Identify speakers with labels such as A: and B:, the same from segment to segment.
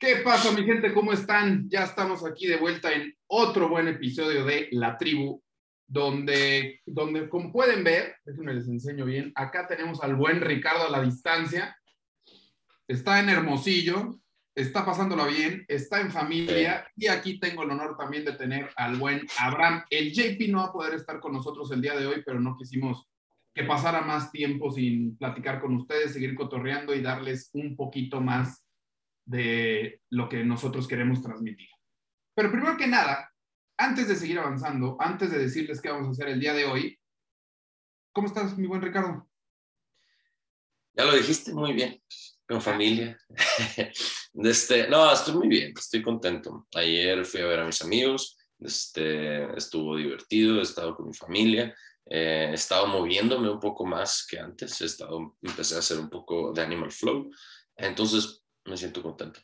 A: ¿Qué pasa, mi gente? ¿Cómo están? Ya estamos aquí de vuelta en otro buen episodio de La Tribu, donde, donde como pueden ver, déjenme les enseño bien, acá tenemos al buen Ricardo a la distancia, está en Hermosillo, está pasándola bien, está en familia y aquí tengo el honor también de tener al buen Abraham. El JP no va a poder estar con nosotros el día de hoy, pero no quisimos que pasara más tiempo sin platicar con ustedes, seguir cotorreando y darles un poquito más de lo que nosotros queremos transmitir. Pero primero que nada, antes de seguir avanzando, antes de decirles qué vamos a hacer el día de hoy, ¿cómo estás, mi buen Ricardo?
B: Ya lo dijiste muy bien, con familia. Este, no, estoy muy bien, estoy contento. Ayer fui a ver a mis amigos, este, estuvo divertido, he estado con mi familia, eh, he estado moviéndome un poco más que antes, he estado, empecé a hacer un poco de Animal Flow, entonces me siento contento.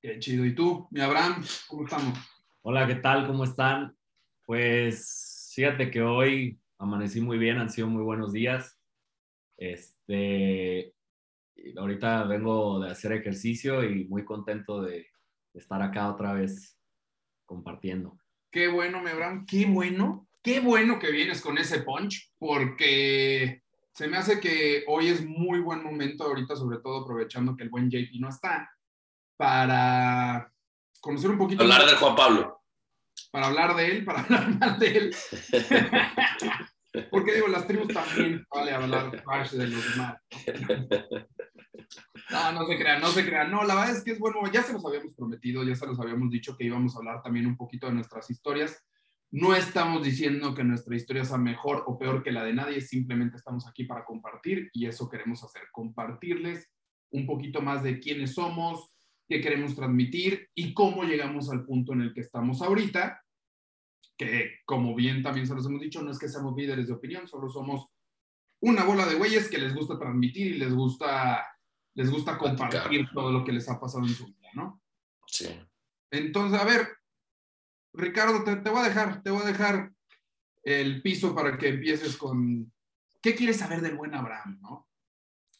A: Qué chido. ¿Y tú, mi Abraham, cómo estamos?
C: Hola, ¿qué tal? ¿Cómo están? Pues fíjate que hoy amanecí muy bien, han sido muy buenos días. Este, ahorita vengo de hacer ejercicio y muy contento de estar acá otra vez compartiendo.
A: Qué bueno, mi Abraham, qué bueno, qué bueno que vienes con ese punch, porque se me hace que hoy es muy buen momento ahorita, sobre todo aprovechando que el buen JP no está, para conocer un poquito.
B: Hablar de Juan Pablo.
A: Para hablar de él, para hablar más de él. Porque digo, las tribus también vale hablar de los demás. No, no se crean, no se crean. No, la verdad es que es bueno, ya se los habíamos prometido, ya se los habíamos dicho que íbamos a hablar también un poquito de nuestras historias. No estamos diciendo que nuestra historia sea mejor o peor que la de nadie, simplemente estamos aquí para compartir y eso queremos hacer, compartirles un poquito más de quiénes somos, qué queremos transmitir y cómo llegamos al punto en el que estamos ahorita, que como bien también se los hemos dicho, no es que seamos líderes de opinión, solo somos una bola de güeyes que les gusta transmitir y les gusta, les gusta compartir todo lo que les ha pasado en su vida, ¿no?
B: Sí.
A: Entonces, a ver, Ricardo, te, voy a dejar, te voy a dejar el piso para que empieces con qué quieres saber del buen Abraham, ¿no?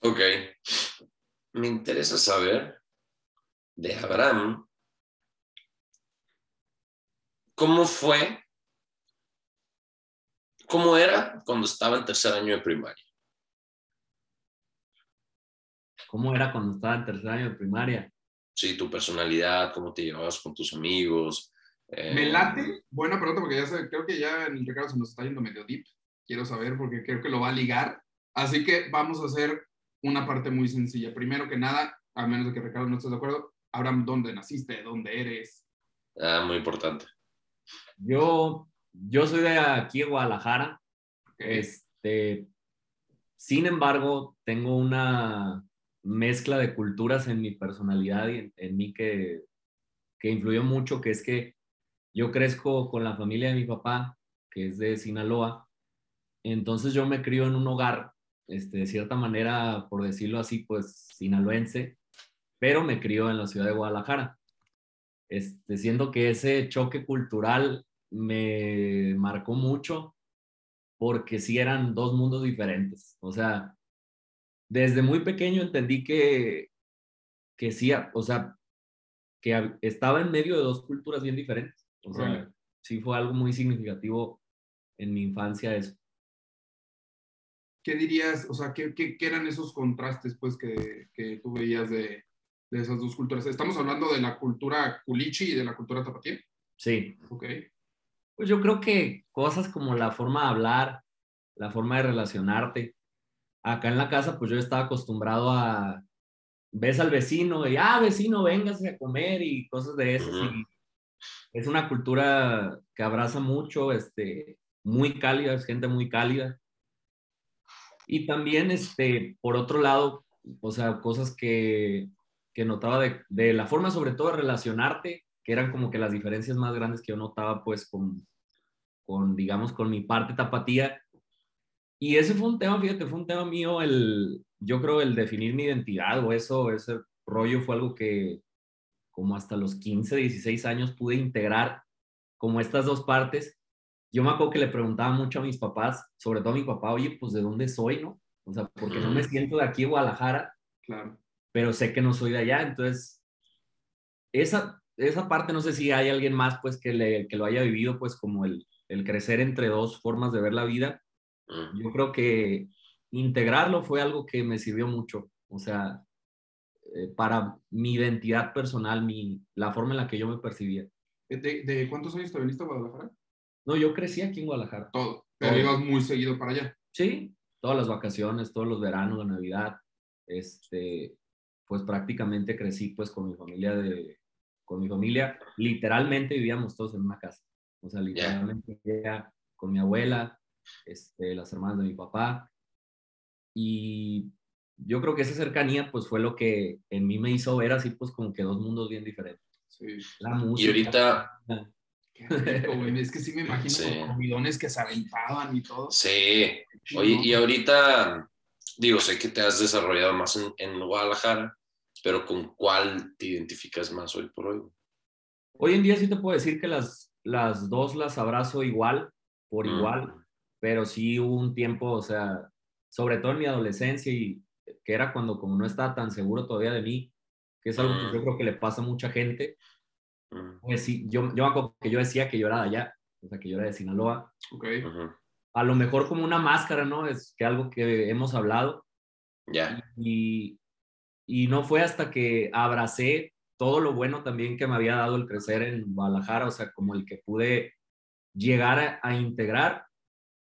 B: Ok. Me interesa saber de Abraham cómo fue, cómo era cuando estaba en tercer año de primaria.
C: ¿Cómo era cuando estaba en tercer año de primaria?
B: Sí, tu personalidad, cómo te llevabas con tus amigos,
A: me eh, late, buena pregunta, porque ya sé, creo que ya en el Ricardo se nos está yendo medio deep. Quiero saber porque creo que lo va a ligar. Así que vamos a hacer una parte muy sencilla. Primero que nada, a menos de que Ricardo no esté de acuerdo, Abraham, ¿dónde naciste? ¿Dónde eres?
B: Ah, muy importante.
C: Yo, yo soy de aquí, de Guadalajara. Este, sin embargo, tengo una mezcla de culturas en mi personalidad y en, en mí que, que influyó mucho, que es que yo crezco con la familia de mi papá, que es de Sinaloa, entonces yo me crío en un hogar, este, de cierta manera, por decirlo así, pues sinaloense, pero me crío en la ciudad de Guadalajara. Este, siendo que ese choque cultural me marcó mucho porque sí eran dos mundos diferentes. O sea, desde muy pequeño entendí que, que sí, o sea, que estaba en medio de dos culturas bien diferentes. O sea, sí fue algo muy significativo en mi infancia eso.
A: ¿Qué dirías, o sea, qué, qué, eran esos contrastes pues que, que tú veías de, de, esas dos culturas? ¿Estamos hablando de la cultura culichi y de la cultura tapatía?
C: Sí.
A: Ok.
C: Pues yo creo que cosas como la forma de hablar, la forma de relacionarte. Acá en la casa, pues yo estaba acostumbrado a, ves al vecino y, ah, vecino, véngase a comer y cosas de esas. y es una cultura que abraza mucho, este, muy cálida, es gente muy cálida. Y también, este, por otro lado, o sea, cosas que, que notaba de, de, la forma sobre todo de relacionarte, que eran como que las diferencias más grandes que yo notaba pues con, con digamos, con mi parte tapatía. Y ese fue un tema, fíjate, fue un tema mío, el, yo creo el definir mi identidad o eso, ese rollo fue algo que, como hasta los 15, 16 años pude integrar como estas dos partes. Yo me acuerdo que le preguntaba mucho a mis papás, sobre todo a mi papá, oye, pues de dónde soy, ¿no? O sea, porque no me siento de aquí Guadalajara.
A: Claro.
C: pero sé que no soy de allá, entonces esa, esa parte no sé si hay alguien más pues que, le, que lo haya vivido pues como el, el crecer entre dos formas de ver la vida. Yo creo que integrarlo fue algo que me sirvió mucho, o sea, eh, para mi identidad personal, mi, la forma en la que yo me percibía.
A: ¿De, de cuántos años te viniste a Guadalajara?
C: No, yo crecí aquí en Guadalajara.
A: Todo. Pero ibas muy seguido para allá.
C: Sí, todas las vacaciones, todos los veranos, la Navidad, este, pues prácticamente crecí pues con mi familia de, con mi familia, literalmente vivíamos todos en una casa, o sea, literalmente vivía con mi abuela, este, las hermanas de mi papá, y yo creo que esa cercanía pues fue lo que en mí me hizo ver así pues como que dos mundos bien diferentes.
A: Sí.
C: La música.
B: ahorita-
A: Qué rico, güey. Es que sí me imagino
B: Sí.
A: los comidones que se aventaban y todo.
B: Sí, oye, y ahorita, digo, sé que te has desarrollado más en, en Guadalajara, pero ¿con cuál te identificas más hoy por hoy?
C: Hoy en día sí te puedo decir que las, las dos las abrazo igual, por
B: Mm.
C: igual, pero sí hubo un tiempo, o sea, sobre todo en mi adolescencia y que era cuando como no estaba tan seguro todavía de mí, que es algo
B: Mm.
C: que yo creo que le pasa a mucha gente,
B: Mm,
C: pues sí, yo, yo me acuerdo que yo decía que yo era de allá, o sea, que yo era de Sinaloa,
A: Ok.
B: ujú,
C: a lo mejor como una máscara, ¿no? Es que algo que hemos hablado
B: Ya,
C: y, y no fue hasta que abracé todo lo bueno también que me había dado el crecer en Guadalajara, o sea, como el que pude llegar a, a integrar.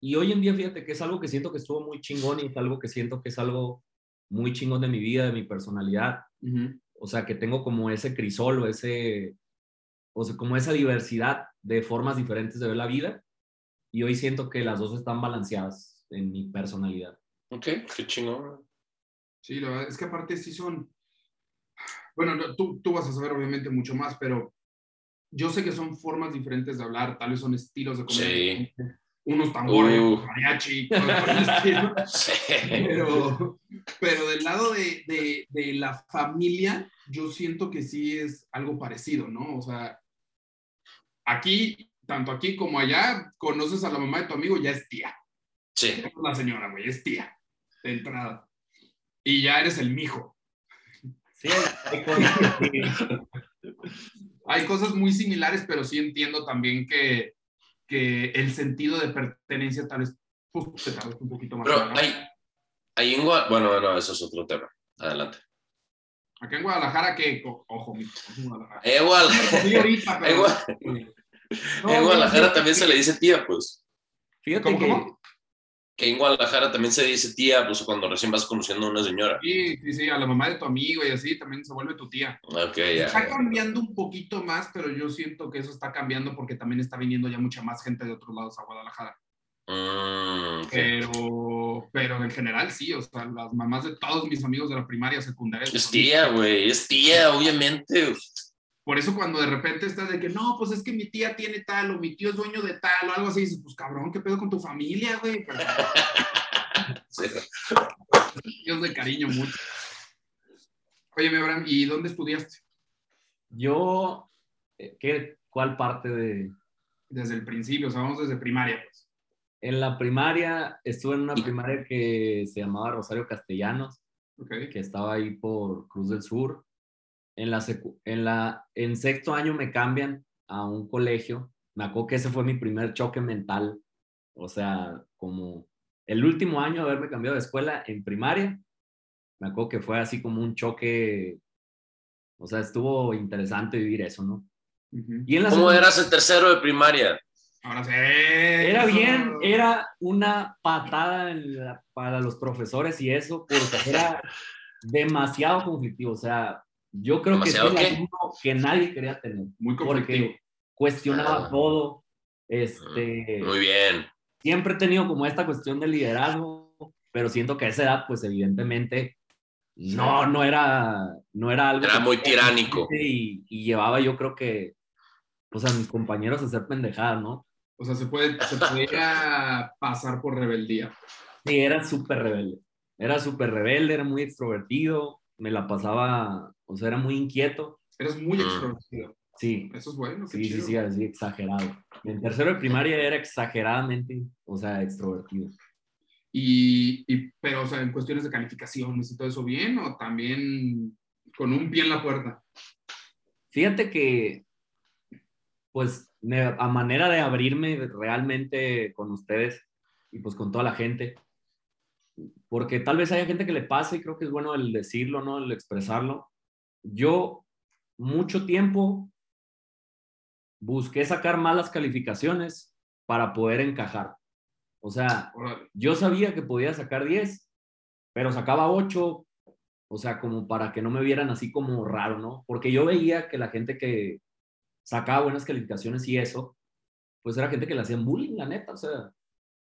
C: Y hoy en día, fíjate que es algo que siento que estuvo muy chingón y es algo que siento que es algo muy chingón de mi vida, de mi personalidad.
A: Ujú.
C: O sea, que tengo como ese crisol o ese, o sea, como esa diversidad de formas diferentes de ver la vida. Y hoy siento que las dos están balanceadas en mi personalidad.
B: ok, qué chingón.
A: Sí, la verdad es que aparte sí son. Bueno, no, tú, tú vas a saber obviamente mucho más, pero yo sé que son formas diferentes de hablar, tal vez son estilos de comedia.
B: Sí.
A: Unos tambores,
B: Uh.
A: mariachi, estilo. Pero, pero del lado de, de, de la familia, yo siento que sí es algo parecido, ¿no? O sea, aquí, tanto aquí como allá, conoces a la mamá de tu amigo, ya es tía.
B: Sí,
A: No es la señora, güey, es tía, de entrada. Y ya eres el mijo.
C: Sí, hay cosas.
A: Hay cosas muy similares, pero sí entiendo también que, que el sentido de pertenencia tal vez pues, te tardas un poquito más.
B: pero hay, hay en Guadalajara, bueno, no, eso es otro tema. Adelante.
A: Acá en Guadalajara, que, ojo, mijo, en Guadalajara.
B: Eh, Guadalajara, en
A: pero-
B: Gua-
A: No,
B: en Guadalajara también se le dice tía, pues.
C: Fíjate
A: ¿Cómo,
C: que
A: cómo?
B: Que en Guadalajara también se dice tía, pues cuando recién vas conociendo a una señora.
A: Sí, sí, sí, a la mamá de tu amigo y así también se vuelve tu tía.
B: Ok, ya.
A: Está cambiando un poquito más, pero yo siento que eso está cambiando porque también está viniendo ya mucha más gente de otros lados a Guadalajara.
B: Mm.
A: Pero, pero en general sí, o sea, las mamás de todos mis amigos de la primaria, secundaria.
B: Es tía, güey, es tía, obviamente.
A: Por eso cuando de repente estás de que no, pues es que mi tía tiene tal o mi tío es dueño de tal o algo así, dices, pues cabrón, ¿qué pedo con tu familia, güey? Pero
B: Sí.
A: Dios de cariño mucho. Oye, mi Abraham, ¿y dónde estudiaste?
C: yo, eh, ¿qué, ¿cuál parte de...?
A: Desde el principio, o sea, vamos desde primaria, pues.
C: En la primaria, estuve en una primaria que se llamaba Rosario Castellanos, que estaba ahí por Cruz del Sur. En, la en, la, en sexto año me cambian a un colegio. Me acuerdo que ese fue mi primer choque mental. O sea, como el último año de haberme cambiado de escuela en primaria, me acuerdo que fue así como un choque. O sea, estuvo interesante vivir eso, ¿no?
A: Ujú.
C: Y en la
B: ¿Cómo eras el tercero de primaria?
A: Ahora sí.
C: Era bien, era una patada en la- para los profesores y eso, porque era demasiado conflictivo. O sea, yo creo que es
B: ¿Demasiado
C: el alumno que nadie quería tener,
A: Muy
C: porque cuestionaba
B: Ah.
C: todo. Este,
B: Muy bien.
C: siempre he tenido como esta cuestión de liderazgo, pero siento que a esa edad, pues evidentemente, no, no era, no era algo.
B: Era muy tiránico.
C: Y, y llevaba yo creo que, pues a mis compañeros a hacer pendejadas, ¿no?
A: O sea, se puede, se podría pasar por rebeldía.
C: Sí, era súper rebelde. Era súper rebelde, era muy extrovertido, me la pasaba, o sea, era muy inquieto.
A: Eres muy
B: Mm.
A: extrovertido.
C: Sí,
A: Eso es bueno. qué
C: sí, sí,
A: chido.
C: sí, así exagerado. En tercero de primaria era exageradamente, o sea, extrovertido.
A: Y, y, pero, o sea, en cuestiones de calificaciones y todo eso, ¿bien? ¿O también con un pie en la puerta?
C: Fíjate que, pues, me, a manera de abrirme realmente con ustedes y pues con toda la gente, porque tal vez haya gente que le pase y creo que es bueno el decirlo, ¿no? El expresarlo. Yo mucho tiempo busqué sacar malas calificaciones para poder encajar. O sea, yo sabía que podía sacar 10, pero sacaba 8, o sea, como para que no me vieran así como raro, ¿no? Porque yo veía que la gente que sacaba buenas calificaciones y eso, pues era gente que le hacían bullying, la neta, o sea,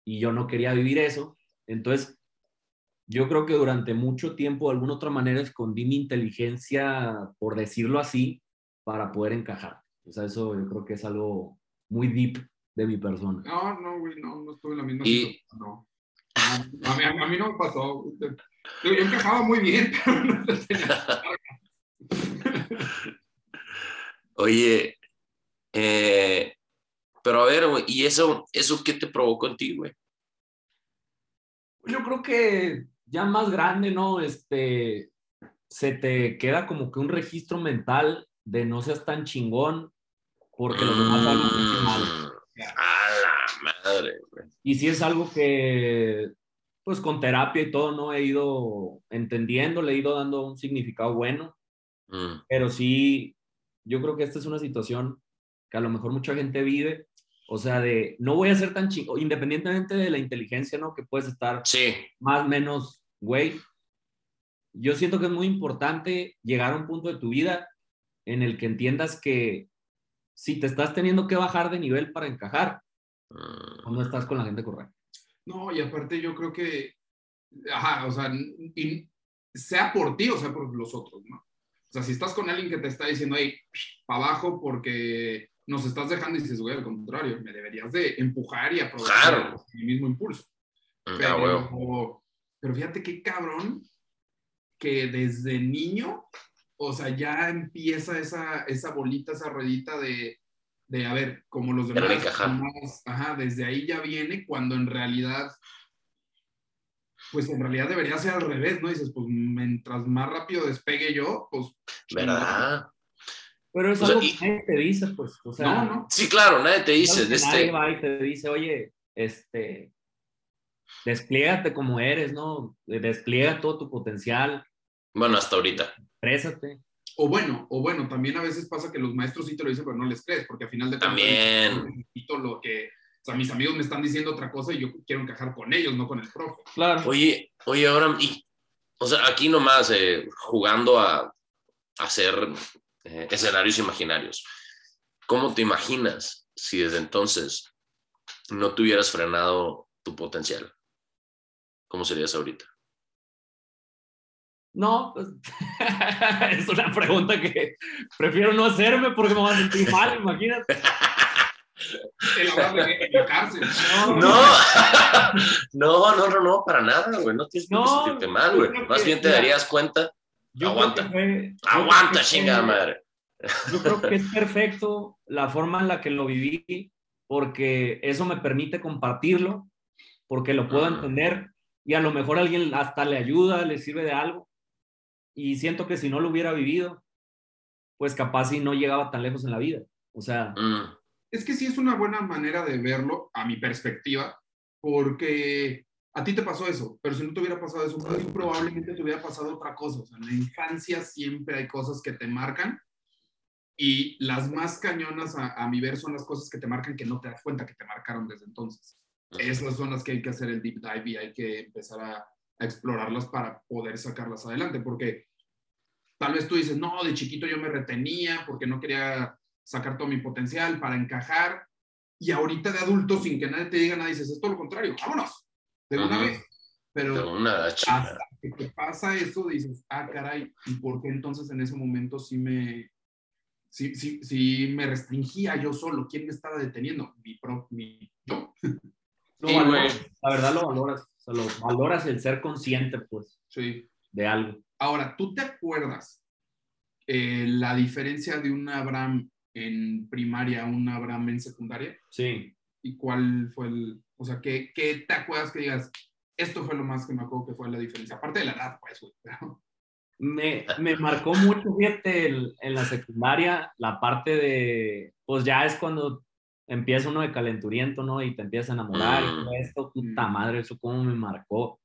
C: y yo no quería vivir eso. Entonces, yo creo que durante mucho tiempo, de alguna otra manera, escondí mi inteligencia, por decirlo así, para poder encajar. O sea, eso yo creo que es algo muy deep de mi persona.
A: No, no, güey, no, no estuve en la misma y... no. A mí, a mí, no me pasó. Yo, encajaba muy bien, pero no tenía
B: Oye, eh, pero a ver, güey, ¿y eso, eso qué te provocó en ti, güey?
C: Yo creo que ya más grande, ¿no? Este, se te queda como que un registro mental de no seas tan chingón porque los demás algo mal.
B: Mm, a la madre, güey.
C: Y si es algo que, pues con terapia y todo, no he ido entendiendo, le he ido dando un significado bueno. Mm. Pero sí, yo creo que esta es una situación que a lo mejor mucha gente vive. O sea, de no voy a ser tan chingón, independientemente de la inteligencia, ¿no? Que puedes estar
B: sí.
C: más o menos güey, yo siento que es muy importante llegar a un punto de tu vida en el que entiendas que si te estás teniendo que bajar de nivel para encajar, o no estás con la gente correcta.
A: No, y aparte yo creo que, ajá, o sea, sea por ti o sea por los otros, ¿no? O sea, si estás con alguien que te está diciendo, hey, para abajo porque nos estás dejando y dices, güey, al contrario, me deberías de empujar y aprovechar el mismo impulso. Pero, pero fíjate qué cabrón que desde niño, o sea, ya empieza esa, esa bolita, esa ruedita de, de, a ver, como los demás, ajá, desde ahí ya viene cuando en realidad, pues en realidad debería ser al revés, ¿no? Dices, pues mientras más rápido despegue yo, pues...
B: ¿Verdad?
C: Pero eso es nadie te dice, pues, o sea...
B: No, no. Sí, claro, nadie te dice.
C: Nadie este... va y te dice, oye, este, despliégate como eres, ¿no? Despliega todo tu potencial.
B: Bueno, hasta ahorita.
C: Présate.
A: O bueno, o bueno, también a veces pasa que los maestros sí te lo dicen, pero no les crees, porque al final de
B: cuentas también
A: lo que, o sea, mis amigos me están diciendo otra cosa y yo quiero encajar con ellos, no con el profe.
C: Claro.
B: Oye, oye, ahora, y, o sea, aquí nomás eh, jugando a, hacer eh, escenarios imaginarios. ¿Cómo te imaginas si desde entonces no te hubieras frenado tu potencial? ¿Cómo serías ahorita?
C: No, pues es una pregunta que prefiero no hacerme porque me voy a sentir mal, imagínate.
A: en la cárcel.
B: No, no, no, no, no, para nada, güey. No tienes que sentirte mal, güey. Más bien te darías cuenta. aguanta. aguanta, chingada madre.
C: Yo creo que es perfecto la forma en la que lo viví, porque eso me permite compartirlo, porque lo puedo entender y a lo mejor alguien hasta le ayuda, le sirve de algo. Y siento que si no lo hubiera vivido, pues capaz si no llegaba tan lejos en la vida. O sea...
B: Mm.
A: Es que sí es una buena manera de verlo, a mi perspectiva, porque a ti te pasó eso, pero si no te hubiera pasado eso, muy probablemente te hubiera pasado otra cosa. O sea, en la infancia siempre hay cosas que te marcan y las más cañonas a, a mi ver son las cosas que te marcan que no te das cuenta que te marcaron desde entonces. Esas son las que hay que hacer el deep dive y hay que empezar a, explorarlas para poder sacarlas adelante, porque tal vez tú dices, no, de chiquito yo me retenía porque no quería sacar todo mi potencial para encajar, y ahorita de adulto, sin que nadie te diga nada, dices, es todo lo contrario, vámonos, de una vez. Pero hasta que pasa eso, dices, ah, caray, ¿y por qué entonces en ese momento sí me, sí, sí, sí me restringía yo solo? ¿Quién me estaba deteniendo? Mi, pro, mi yo.
C: La verdad lo valoras. O lo valoras el ser consciente, pues,
A: sí.
C: de algo.
A: Ahora, ¿tú te acuerdas eh, la diferencia de un Abraham en primaria a un Abraham en secundaria?
C: Sí.
A: ¿Y cuál fue el, o sea, qué, qué te acuerdas que digas, esto fue lo más que me acuerdo que fue la diferencia. Aparte de la edad, pues, güey. pero-
C: Me, me marcó mucho, fíjate, el- en la secundaria, la parte de, pues ya es cuando empieza uno de calenturiento, ¿no? Y te empiezas a enamorar y
B: Mm.
C: todo esto, puta
A: Mm.
C: madre, eso cómo me marcó.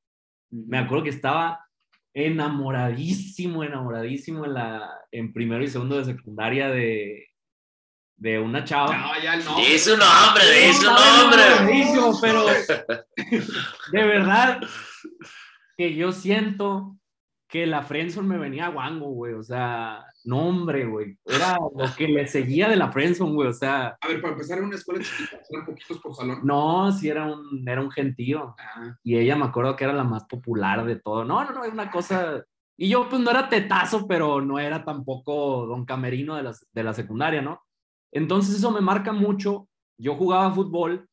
C: Me acuerdo que estaba enamoradísimo, enamoradísimo en, la, en primero y segundo de secundaria de, de una chava.
A: No, ya no.
B: Di su nombre, di su
C: Estaba
B: nombre.
C: pero de verdad que yo siento que la Friendzone me venía a guango, güey. O sea, no, hombre, güey. Era lo que le seguía de la Friendzone, güey. O sea,
A: A ver, para empezar en una escuela chiquita, eran poquitos por salón.
C: no, sí era un, era un gentío.
A: Ah,
C: Y ella me acuerdo que era la más popular de todo. No, no, no, era una cosa. Y yo, pues no era tetazo, pero no era tampoco don Camerino de la, de la secundaria, ¿no? Entonces eso me marca mucho. Yo jugaba fútbol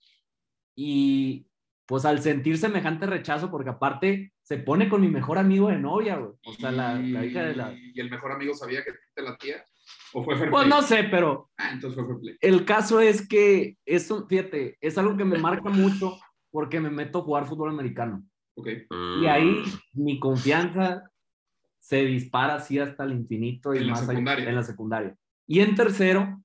C: y pues al sentir semejante rechazo, porque aparte se pone con mi mejor amigo de novia, güey. O sea, la, la hija de la...
A: ¿Y el mejor amigo sabía que te la tía? ¿O fue fair
C: Pues
A: play?
C: no sé, pero
A: Ah, entonces fue fair play.
C: el caso es que eso, fíjate, es algo que me marca mucho porque me meto a jugar fútbol americano.
A: Ok.
C: Y ahí mi confianza se dispara así hasta el infinito y
A: En la
C: más allá-
A: secundaria.
C: en la secundaria. Y en tercero,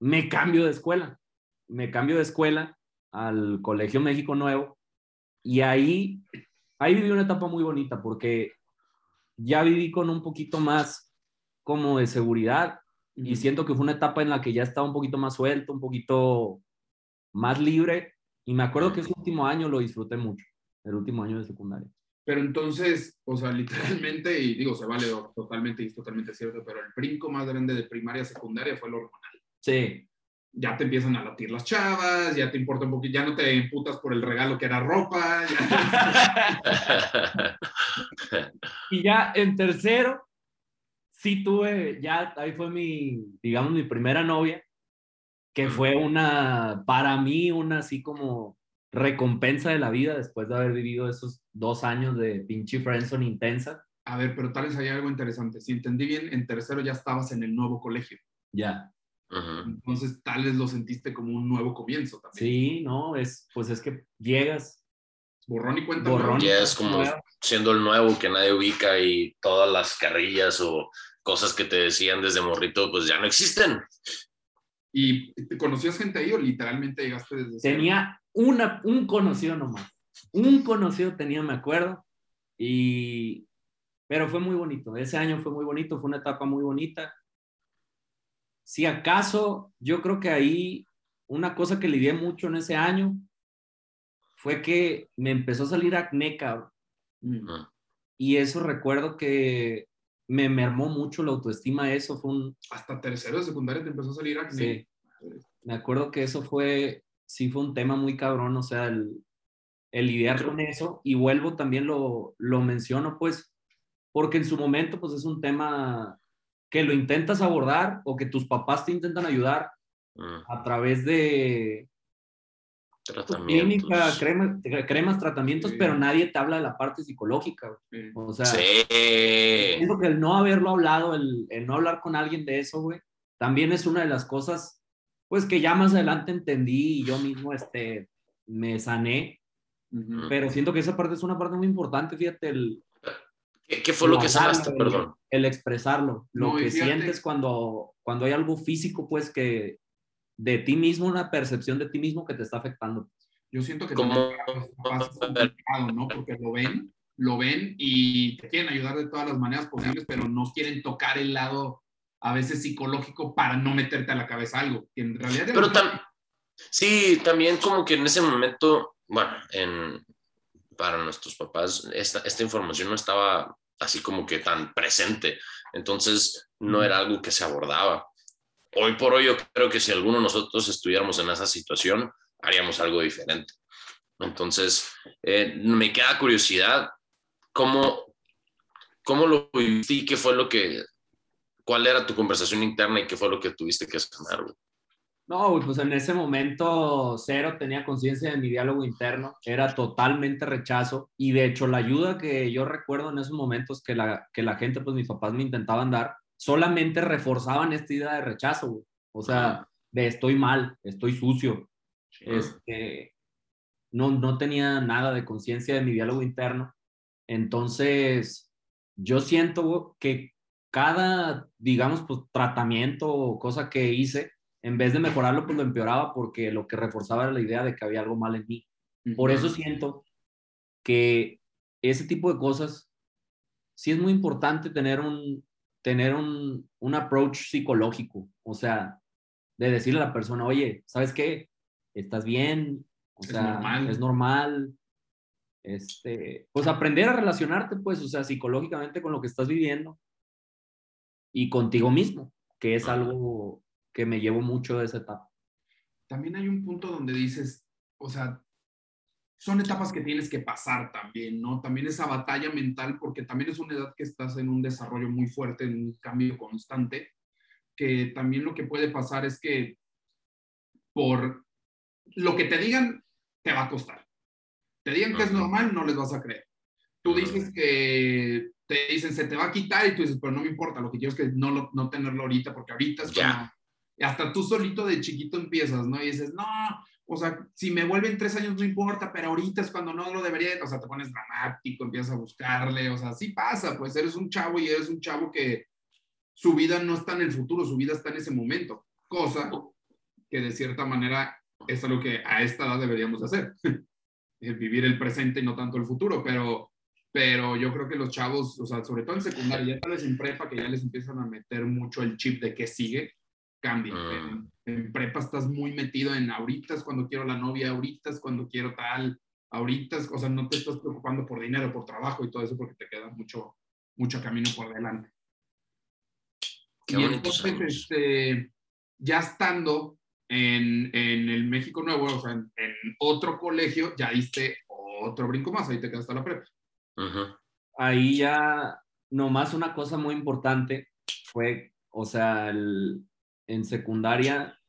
C: me cambio de escuela. Me cambio de escuela al Colegio México Nuevo y ahí, ahí viví una etapa muy bonita porque ya viví con un poquito más como de seguridad y siento que fue una etapa en la que ya estaba un poquito más suelto, un poquito más libre y me acuerdo que ese último año lo disfruté mucho, el último año de secundaria.
A: Pero entonces, o sea, literalmente, y digo, se vale totalmente y es totalmente cierto, pero el brinco más grande de primaria a secundaria fue lo hormonal.
C: Sí,
A: Ya te empiezan a latir las chavas, ya te importa un poquito, ya no te emputas por el regalo que era ropa. ya-
C: Y ya en tercero, sí tuve, ya ahí fue mi, digamos, mi primera novia, que fue una, para mí, una así como recompensa de la vida después de haber vivido esos dos años de pinche friendzone intensa.
A: A ver, pero tal vez hay algo interesante. Si entendí bien, en tercero ya estabas en el nuevo colegio.
C: Ya.
B: Ujú.
A: Entonces, tal vez lo sentiste como un nuevo comienzo también.
C: Sí, no, es, pues es que llegas.
A: Borrón y cuenta
C: Borrón.
B: Ya es como siendo el nuevo que nadie ubica y todas las carrillas o cosas que te decían desde morrito, pues ya no existen.
A: ¿Y te conocías gente ahí o literalmente llegaste desde cero?
C: Tenía una, un conocido nomás. Un conocido tenía, me acuerdo. Y, pero fue muy bonito. Ese año fue muy bonito, fue una etapa muy bonita. Si acaso, yo creo que ahí una cosa que lidié mucho en ese año fue que me empezó a salir acné, cabrón. Y eso recuerdo que me mermó mucho la autoestima. Eso fue un,
A: Hasta tercero de secundaria te empezó a salir acné.
C: Sí. Me acuerdo que eso fue, sí fue un tema muy cabrón, o sea, el, el lidiar con eso. Y vuelvo también lo, lo menciono, pues, porque en su momento, pues es un tema que lo intentas abordar o que tus papás te intentan ayudar
B: Mm,
C: a través de clínica,
B: Tratamientos.
C: crema- cremas, tratamientos,
A: Sí.
C: pero nadie te habla de la parte psicológica. güey.
A: Sí.
C: O sea,
B: Sí.
C: Siento que el no haberlo hablado, el, el no hablar con alguien de eso, güey, también es una de las cosas, pues que ya más adelante entendí y yo mismo, este, me sané,
A: Ujú.
C: pero siento que esa parte es una parte muy importante, fíjate, el,
B: ¿Qué, qué fue lo que sanaste,
C: el-
B: perdón?
C: El expresarlo, lo
A: No,
C: que
A: fíjate-
C: sientes cuando, cuando hay algo físico, pues que de ti mismo, una percepción de ti mismo que te está afectando.
A: Yo siento que complicado, ¿no? Porque lo ven, lo ven y te quieren ayudar de todas las maneras posibles, pero no quieren tocar el lado a veces psicológico para no meterte a la cabeza algo. Que en realidad
B: Pero tam- sí, también como que en ese momento, bueno, en, para nuestros papás, esta, esta información no estaba así como que tan presente. Entonces, no era algo que se abordaba. Hoy por hoy yo creo que si alguno de nosotros estuviéramos en esa situación, haríamos algo diferente. Entonces, eh, me queda curiosidad, ¿cómo, ¿cómo lo viviste y qué fue lo que, cuál era tu conversación interna y qué fue lo que tuviste que sanar?
C: No, pues en ese momento cero tenía conciencia de mi diálogo interno, era totalmente rechazo y de hecho la ayuda que yo recuerdo en esos momentos que la, que la gente, pues mis papás me intentaban dar, solamente reforzaban esta idea de rechazo, güey. o sea, de estoy mal, estoy sucio, este, no, no tenía nada de conciencia de mi diálogo interno. Entonces, yo siento que cada, digamos, pues tratamiento o cosa que hice, en vez de mejorarlo, pues lo empeoraba porque lo que reforzaba era la idea de que había algo mal en mí. Por eso siento que ese tipo de cosas, sí es muy importante tener un, tener un, un approach psicológico, o sea, de decirle a la persona, oye, ¿sabes qué? ¿Estás bien? O sea, es normal. Es normal. Este, pues aprender a relacionarte, pues, o sea, psicológicamente con lo que estás viviendo y contigo mismo, que es algo que me llevo mucho de esa etapa.
A: También hay un punto donde dices, o sea, son etapas que tienes que pasar también, ¿no? También esa batalla mental, porque también es una edad que estás en un desarrollo muy fuerte, en un cambio constante, que también lo que puede pasar es que por lo que te digan, te va a costar. Te digan que es normal, no les vas a creer. Tú dices que te dicen, se te va a quitar y tú dices, pero no me importa, lo que quiero es que no, no tenerlo ahorita, porque ahorita es. Hasta tú solito de chiquito empiezas, ¿no? Y dices, no, o sea, si me vuelven tres años no importa, pero ahorita es cuando no lo debería, o sea, te pones dramático, empiezas a buscarle, o sea, sí pasa, pues eres un chavo y eres un chavo que su vida no está en el futuro, su vida está en ese momento, cosa que de cierta manera es algo que a esta edad deberíamos hacer, vivir el presente y no tanto el futuro, pero, pero yo creo que los chavos, o sea, sobre todo en secundaria, ya tal vez en prepa, que ya les empiezan a meter mucho el chip de qué sigue, cambia. Ah. En, prepa estás muy metido en ahorita es cuando quiero la novia, ahorita es cuando quiero tal, ahorita es, o sea, no te estás preocupando por dinero, por trabajo y todo eso porque te queda mucho, mucho camino por delante. y entonces, este, ya estando en, en, el México Nuevo, o sea, en, otro colegio, ya diste otro brinco más, ahí te quedaste a la prepa.
C: Ahí ya, nomás una cosa muy importante fue, o sea, el, en secundaria,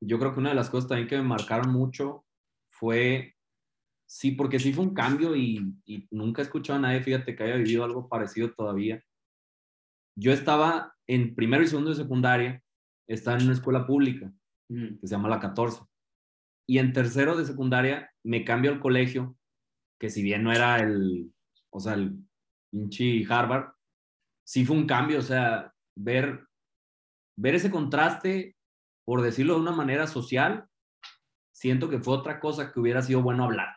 C: yo creo que una de las cosas también que me marcaron mucho fue, sí, porque sí fue un cambio y, nunca he escuchado a nadie, fíjate, que haya vivido algo parecido todavía. Yo estaba en primero y segundo de secundaria, estaba en una escuela pública que se llama La 14. Y en tercero de secundaria me cambio al colegio, que si bien no era el, o sea, el pinche Harvard, sí fue un cambio, o sea, ver ver ese contraste, por decirlo de una manera social, siento que fue otra cosa que hubiera sido bueno hablar.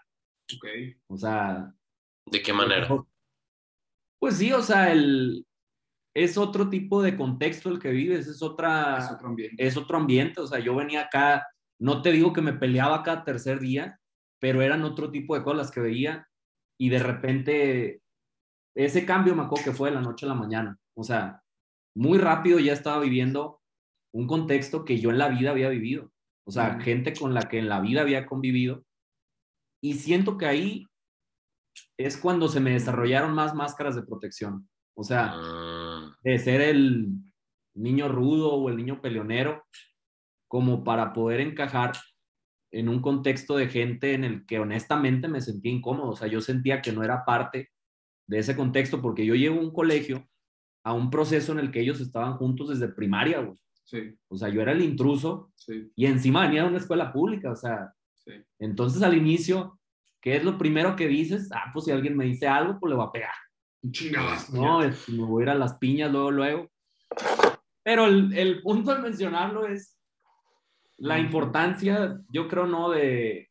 A: Ok.
C: O sea...
B: ¿De qué manera?
C: Pues sí, o sea, el, es otro tipo de contexto el que vives, es, otra,
A: es otro ambiente.
C: Es otro ambiente, o sea, yo venía acá, no te digo que me peleaba cada tercer día, pero eran otro tipo de cosas que veía y de repente ese cambio me acuerdo que fue de la noche a la mañana, o sea, muy rápido ya estaba viviendo un contexto que yo en la vida había vivido. O sea, gente con la que en la vida había convivido. Y siento que ahí es cuando se me desarrollaron más máscaras de protección. O sea, ah. de ser el niño rudo o el niño peleonero, como para poder encajar en un contexto de gente en el que honestamente me sentía incómodo. O sea, yo sentía que no era parte de ese contexto porque yo llevo a un colegio a un proceso en el que ellos estaban juntos desde primaria, güey.
A: Sí.
C: O sea, yo era el intruso
A: sí.
C: y encima venía de una escuela pública, o sea.
A: Sí.
C: Entonces al inicio, ¿qué es lo primero que dices? Ah, pues si alguien me dice algo, pues le va a pegar.
A: Chingadas.
C: No, me voy a ir a las piñas luego, luego. Pero el, el punto de mencionarlo es la importancia, yo creo, ¿no? De,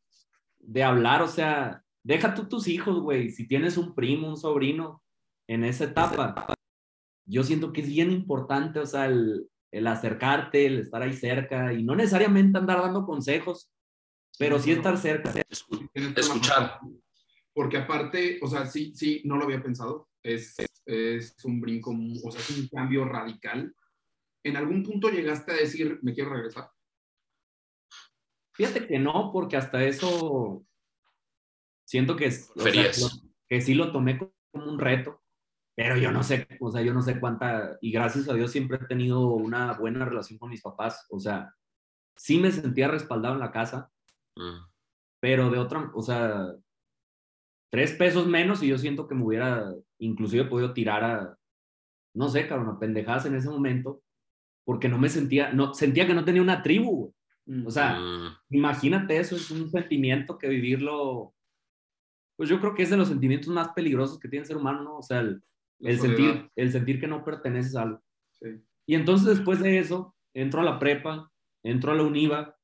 C: de hablar, o sea, deja tú tus hijos, güey. Si tienes un primo, un sobrino en esa etapa, yo siento que es bien importante, o sea, el, el acercarte, el estar ahí cerca y no necesariamente andar dando consejos, pero sí estar cerca.
B: Escuchar.
A: Porque aparte, o sea, sí, sí, no lo había pensado. Es, es un brinco, o sea, es un cambio radical. ¿En algún punto llegaste a decir, me quiero regresar?
C: Fíjate que no, porque hasta eso siento que, o que sí lo tomé como un reto pero yo no sé, o sea, yo no sé cuánta, y gracias a Dios siempre he tenido una buena relación con mis papás, o sea, sí me sentía respaldado en la casa, mm. pero de otra, o sea, tres pesos menos y yo siento que me hubiera inclusive podido tirar a, no sé, cabrón, a pendejadas en ese momento, porque no me sentía, no, sentía que no tenía una tribu, O sea,
B: Mm,
C: imagínate eso, es un sentimiento que vivirlo, pues yo creo que es de los sentimientos más peligrosos que tiene el ser humano, ¿no? O sea, el,
A: La
C: el
A: soledad.
C: sentir, el sentir que no perteneces a algo.
A: Sí.
C: Y entonces después de eso, entro a la prepa, entro a la UNIVA.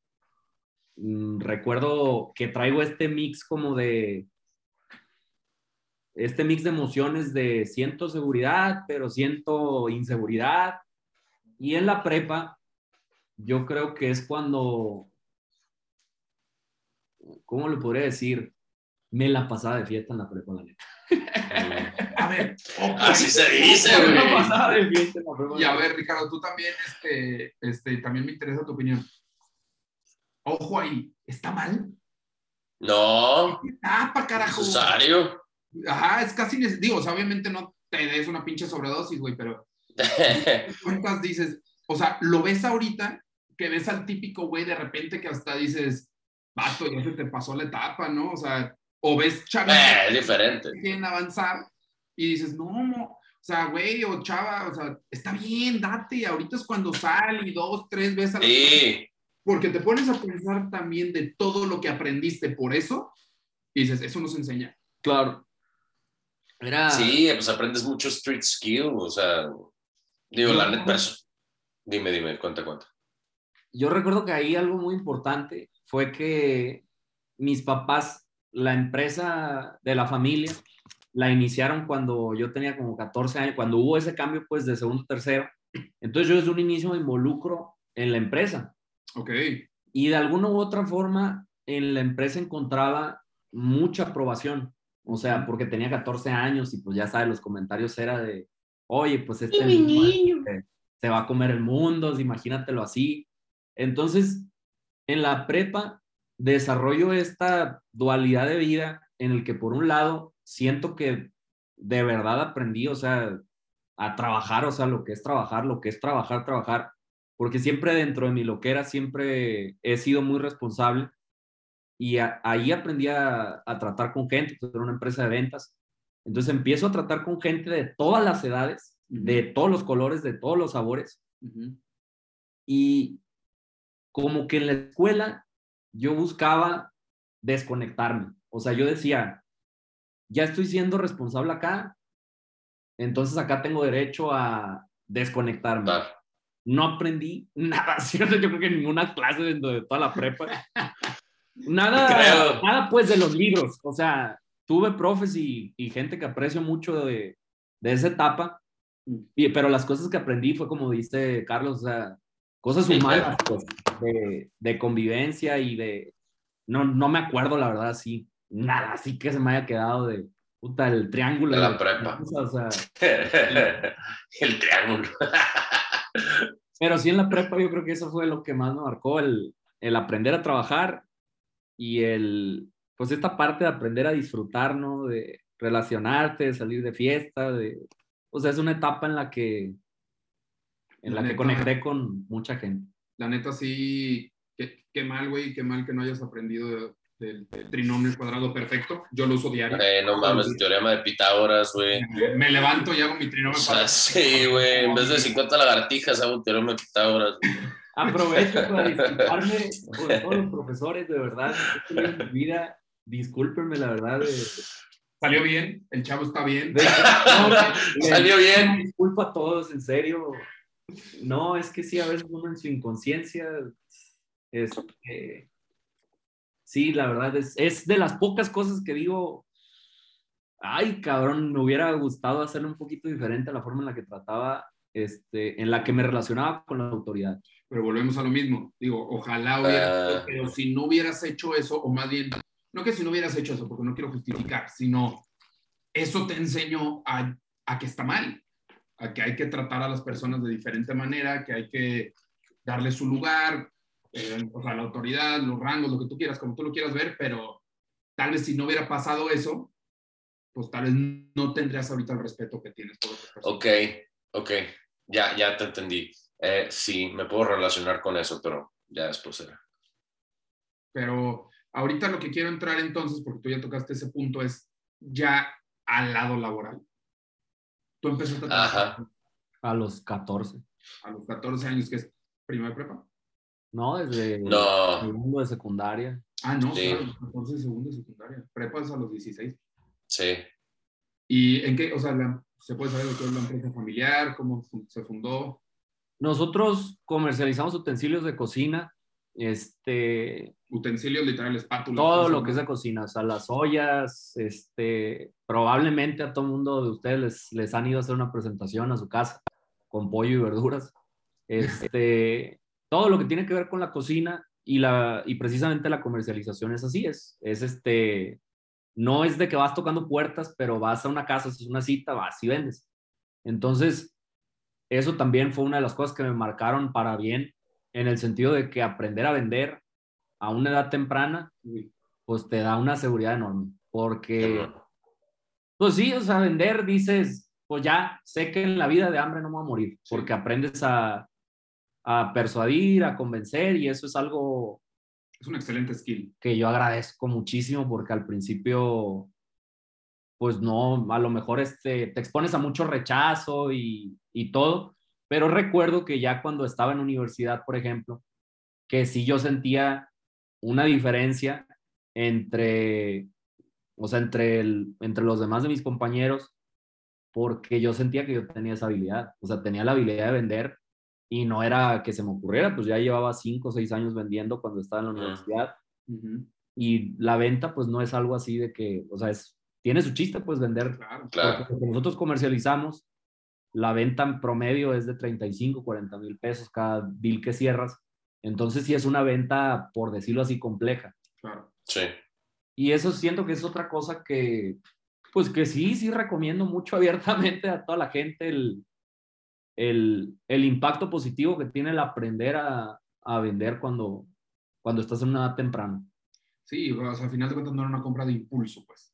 C: Mm, recuerdo que traigo este mix como de, este mix de emociones de siento seguridad, pero siento inseguridad. Y en la prepa, yo creo que es cuando, ¿cómo le podría decir? Me la pasaba de fiesta en la prepa, la neta.
B: Mm.
A: A ver,
B: Así se dice, güey.
A: Y a ver, Ricardo, tú también, este, este, también me interesa tu opinión. Ojo ahí, ¿está mal?
B: No,
A: Tapa, carajo.
B: necesario.
A: Ajá, es casi, neces- digo, o sea, obviamente no te des una pinche sobredosis, güey, pero cuentas dices, o sea, lo ves ahorita, que ves al típico güey de repente que hasta dices, vato, ya se te pasó la etapa, ¿no? O sea, o ves chavitos
B: Eh, es diferente.
A: que quieren avanzar y dices, no, mo- o sea, güey, o chava, o sea, está bien, date, ahorita es cuando sale y dos, tres veces a la
B: Sí,
A: porque te pones a pensar también de todo lo que aprendiste por eso y dices, eso nos enseña.
C: Claro. Era,
B: sí, pues aprendes mucho street skill, o sea, digo, la
C: No.
B: neta, pues, dime, dime, cuenta, cuenta.
C: yo recuerdo que ahí algo muy importante fue que mis papás, la empresa de la familia, la iniciaron cuando yo tenía como 14 años, cuando hubo ese cambio pues de segundo a tercero. Entonces yo desde un inicio me involucro en la empresa
A: Ok.
C: y de alguna u otra forma en la empresa encontraba mucha aprobación. O sea, porque tenía 14 años y pues ya sabes, los comentarios era de, oye, pues este niño se- se va a comer el mundo, imagínatelo así. Entonces, en la prepa desarrollo esta dualidad de vida en el que por un lado siento que de verdad aprendí, o sea, a trabajar, o sea, lo que es trabajar, lo que es trabajar, trabajar, porque siempre dentro de mi loquera siempre he sido muy responsable y a- ahí aprendí a, a tratar con gente, pues era una empresa de ventas. Entonces empiezo a tratar con gente de todas las edades, de todos los colores, de todos los sabores y como que en la escuela yo buscaba desconectarme. O sea, yo decía, ya estoy siendo responsable acá, entonces acá tengo derecho a desconectarme.
B: Claro.
C: No aprendí nada, ¿cierto? Yo creo que ninguna clase dentro de toda la prepa. Nada, nada pues de los libros. O sea, tuve profes y, y gente que aprecio mucho de, de esa etapa, y, pero las cosas que aprendí fue como dice Carlos, o sea, cosas humanas, pues, de, de convivencia y de... No, no me acuerdo, la verdad, así, nada, así que se me haya quedado de, puta, el triángulo.
B: De la prepa.
C: O sea,
B: El triángulo.
C: Pero sí en la prepa yo creo que eso fue lo que más me marcó, el, el aprender a trabajar y el, pues esta parte de aprender a disfrutar, ¿no? De relacionarte, de salir de fiesta, de, o sea, es una etapa en la que, en la que
A: Neta.
C: conecté con mucha gente.
A: La neta, sí, qué, qué mal, güey, qué mal que no hayas aprendido de- del trinomio cuadrado perfecto. Yo lo uso diario.
B: Eh, no mames, teorema de Pitágoras, güey.
A: Me levanto y hago mi
B: O
A: trinomio
B: sea,
A: cuadrado.
B: sí, güey. En vez de 50 lagartijas, hago un teorema de Pitágoras.
C: Aprovecho para disculparme por todos los profesores, de verdad, que he tenido en mi vida, discúlpenme, la verdad, de,
A: Salió bien, el chavo está bien.
C: de- no, de-
B: Salió bien.
C: Disculpa a todos, en serio. No, es que sí, a veces uno en su inconsciencia, este, sí, la verdad, es, es de las pocas cosas que digo, ay, cabrón, me hubiera gustado hacerlo un poquito diferente a la forma en la que trataba, este, en la que me relacionaba con la autoridad.
A: Pero volvemos a lo mismo. Digo, ojalá hubiera,
B: Ah.
A: pero si no hubieras hecho eso, o más bien, no que si no hubieras hecho eso, porque no quiero justificar, sino eso te enseñó a, a que está mal, a que hay que tratar a las personas de diferente manera, que hay que darle su lugar, eh, o sea, la autoridad, los rangos, lo que tú quieras, como tú lo quieras ver, pero tal vez si no hubiera pasado eso, pues tal vez no tendrías ahorita el respeto que tienes por otras personas.
B: Ok, ok. Ya, ya te entendí. Eh, sí, me puedo relacionar con eso, pero ya después será.
A: Pero ahorita lo que quiero entrar entonces, porque tú ya tocaste ese punto, es ya al lado laboral. Tú empezaste a trabajar
B: Ajá.
C: A los 14.
A: a los 14 años, que es primera prepa.
C: ¿no? Desde
B: No.
C: segundo de secundaria.
A: Ah, no,
B: Sí.
A: claro, 14 segundos de secundaria. Prepas a los 16.
B: Sí.
A: ¿Y en qué, o sea, la- se puede saber de qué es la empresa familiar, cómo se fundó?
C: Nosotros comercializamos utensilios de cocina, este,
A: Utensilios literales, espátulas.
C: todo
A: cosas,
C: lo que es de cocina, o sea, las ollas, este, probablemente a todo mundo de ustedes les, les han ido a hacer una presentación a su casa con pollo y verduras. Este, todo lo que tiene que ver con la cocina y, la, y precisamente la comercialización es así, es, es este, no es de que vas tocando puertas, pero vas a una casa, es una cita, vas y vendes. Entonces, eso también fue una de las cosas que me marcaron para bien, en el sentido de que aprender a vender a una edad temprana, pues te da una seguridad enorme. Porque, pues sí, o sea, vender dices, pues ya sé que en la vida de hambre no me voy a morir, porque aprendes a, a persuadir, a convencer, y eso es algo
A: Es un excelente skill.
C: que yo agradezco muchísimo porque al principio, pues no, a lo mejor este, te expones a mucho rechazo y, y todo, pero recuerdo que ya cuando estaba en universidad, por ejemplo, que sí yo sentía una diferencia entre, o sea, entre, el, entre los demás de mis compañeros, porque yo sentía que yo tenía esa habilidad, o sea, tenía la habilidad de vender y no era que se me ocurriera, pues ya llevaba cinco o seis años vendiendo cuando estaba en la
B: Ah.
C: universidad y la venta pues no es algo así de que, o sea, es, tiene su chiste pues vender.
A: Claro.
B: Claro.
C: Porque nosotros comercializamos, la venta en promedio es de 35, 40 mil pesos cada bill que cierras. Entonces sí es una venta, por decirlo así, compleja.
A: claro.
B: Sí.
C: Y eso siento que es otra cosa que, pues que sí, sí recomiendo mucho abiertamente a toda la gente el, el, el impacto positivo que tiene el aprender a, a vender cuando, cuando estás en una edad temprana.
A: Sí, sea, al final de cuentas no era una compra de impulso, pues.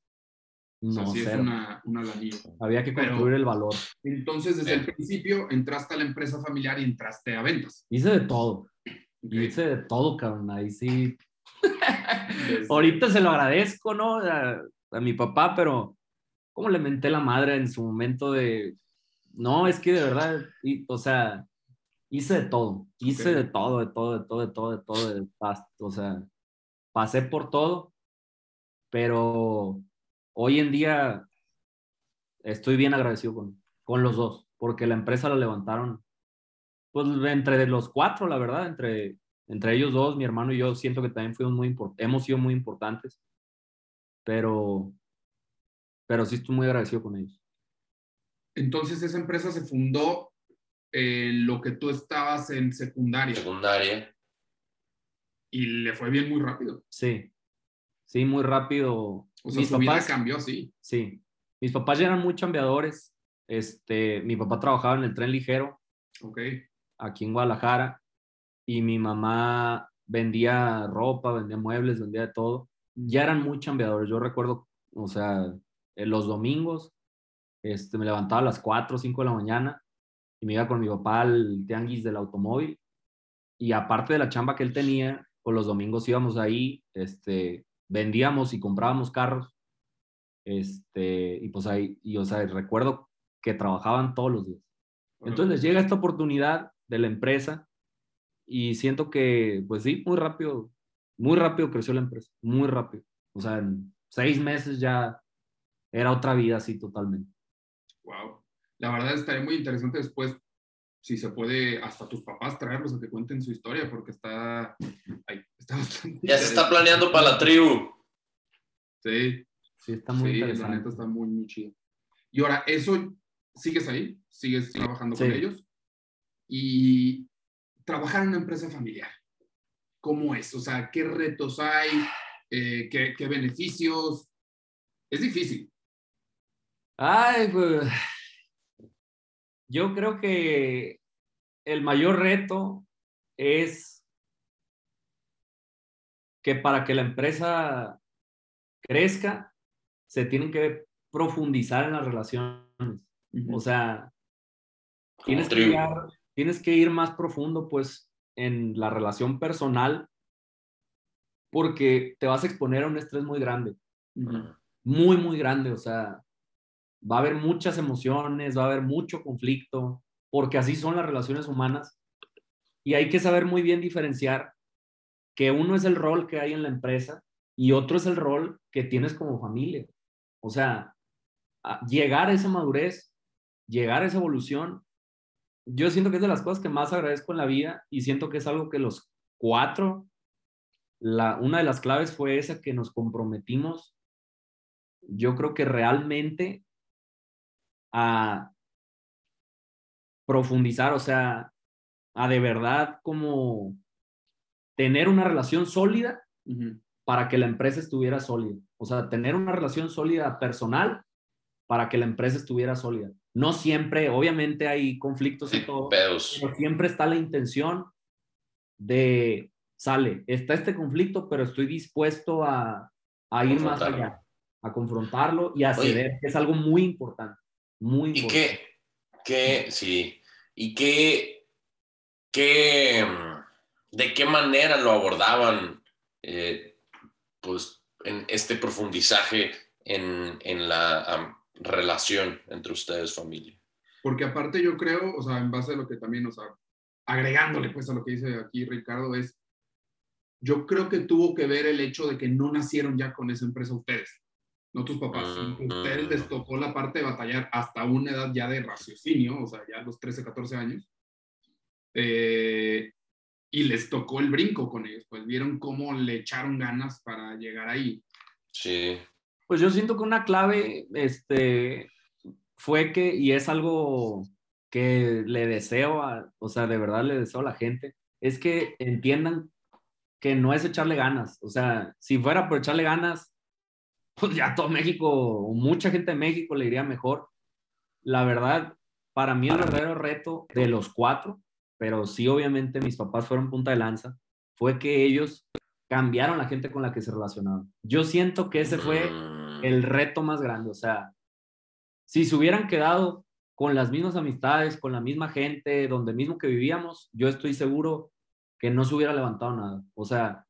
A: O sea,
C: No
A: sí es una, una lanilla.
C: Había que
A: Pero-
C: construir el valor.
A: Entonces, desde el principio, entraste a la empresa familiar y entraste a ventas.
C: Hice de todo.
A: Ok.
C: Hice de todo, cabrón. Ahí sí. Ahorita se lo agradezco, ¿no? A, a mi papá, pero ¿cómo le menté la madre en su momento de... No, es que de verdad, y- o sea, hice de todo. Hice
A: Ok.
C: de todo, de todo, de todo, de todo, de todo. de o sea, pasé por todo, pero hoy en día estoy bien agradecido con, con los dos, porque la empresa la levantaron, pues entre los cuatro, la verdad, entre, entre ellos dos, mi hermano y yo, siento que también fuimos muy import- hemos sido muy importantes, pero, pero sí estoy muy agradecido con ellos.
A: Entonces, esa empresa se fundó en lo que tú estabas en secundaria
B: Secundaria.
A: y le fue bien muy rápido.
C: Sí, sí, muy rápido.
A: O sea,
C: Mis
A: su vida
C: papás-
A: cambió, sí.
C: Sí, mis papás ya eran muy chambeadores. Este, mi papá trabajaba en el tren ligero
A: Ok.
C: aquí en Guadalajara y mi mamá vendía ropa, vendía muebles, vendía de todo. Ya eran muy chambeadores. Yo recuerdo, o sea, los domingos este, me levantaba a las 4 o 5 de la mañana y me iba con mi papá al tianguis del automóvil. Y aparte de la chamba que él tenía, pues los domingos íbamos ahí, este, vendíamos y comprábamos carros. Este, y pues ahí, y o sea, recuerdo que trabajaban todos los días. Entonces les llega esta oportunidad de la empresa y siento que, pues sí, muy rápido, muy rápido creció la empresa, muy rápido. O sea, en seis meses ya era otra vida así totalmente.
A: Wow. La verdad estaría muy interesante después, si se puede, hasta tus papás traerlos a que cuenten su historia, porque está, ay, está bastante
B: Ya se está planeando para la tribu.
A: Sí,
C: Sí, está muy
A: sí, la
C: interesante.
A: neta está muy, muy chido. Y ahora, ¿eso sigues ahí? ¿Sigues trabajando con
C: Sí.
A: ellos? Y trabajar en una empresa familiar, ¿cómo es? O sea, ¿qué retos hay? Eh, ¿qué, qué beneficios? Es difícil.
C: Ay, pues. Yo creo que el mayor reto es que para que la empresa crezca, se tienen que profundizar en las relaciones. O sea, tienes que, tienes ir más profundo, pues, en la relación personal, porque te vas a exponer a un estrés muy grande muy, muy grande. O sea, va a haber muchas emociones, va a haber mucho conflicto, porque así son las relaciones humanas. Y hay que saber muy bien diferenciar que uno es el rol que hay en la empresa y otro es el rol que tienes como familia. O sea, llegar a esa madurez, llegar a esa evolución, yo siento que es de las cosas que más agradezco en la vida y siento que es algo que los cuatro, la, una de las claves fue esa que nos comprometimos, yo creo que realmente a profundizar, o sea, a de verdad como tener una relación sólida para que la empresa estuviera sólida. O sea, tener una relación sólida personal para que la empresa estuviera sólida. No siempre, obviamente hay conflictos y todo, pero siempre está la intención de, sale, está este conflicto, pero estoy dispuesto a, a ir más allá, a confrontarlo y a ceder, que es algo muy importante, muy importante.
B: ¿Y qué, qué, sí, y qué, qué, de qué manera lo abordaban, eh, pues, en este profundizaje en, en la relación entre ustedes, familia.
A: Porque aparte yo creo, o sea, en base a lo que también, o sea, agregándole pues a lo que dice aquí Ricardo, es, yo creo que tuvo que ver el hecho de que no nacieron ya con esa empresa ustedes, no tus papás. Mm, ustedes les mm. tocó la parte de batallar hasta una edad ya de raciocinio, o sea, ya los 13, 14 años. Eh, y les tocó el brinco con ellos, pues vieron cómo le echaron ganas para llegar ahí.
B: Sí.
C: Pues yo siento que una clave este, fue que, y es algo que le deseo, a, o sea, de verdad le deseo a la gente, es que entiendan que no es echarle ganas. O sea, si fuera por echarle ganas, pues ya todo México, mucha gente de México le iría mejor. La verdad, para mí el verdadero reto de los cuatro, pero sí obviamente mis papás fueron punta de lanza, fue que ellos cambiaron la gente con la que se relacionaban. Yo siento que ese fue mm. el reto más grande. O sea, si se hubieran quedado con las mismas amistades, con la misma gente, donde mismo que vivíamos, yo estoy seguro que no se hubiera levantado nada. O sea,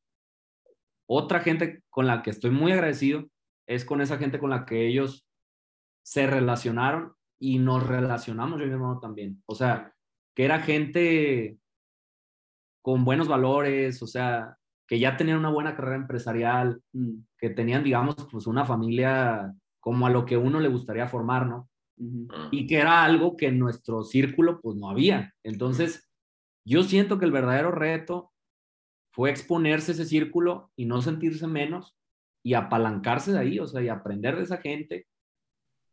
C: otra gente con la que estoy muy agradecido es con esa gente con la que ellos se relacionaron y nos relacionamos yo y mi hermano también. O sea, que era gente con buenos valores, o sea, que ya tenían una buena carrera empresarial, mm, que tenían, digamos, pues una familia como a lo que uno le gustaría formar, ¿no? Y que era algo que en nuestro círculo pues no había. Entonces, yo siento que el verdadero reto fue exponerse a ese círculo y no sentirse menos y apalancarse de ahí, o sea, y aprender de esa gente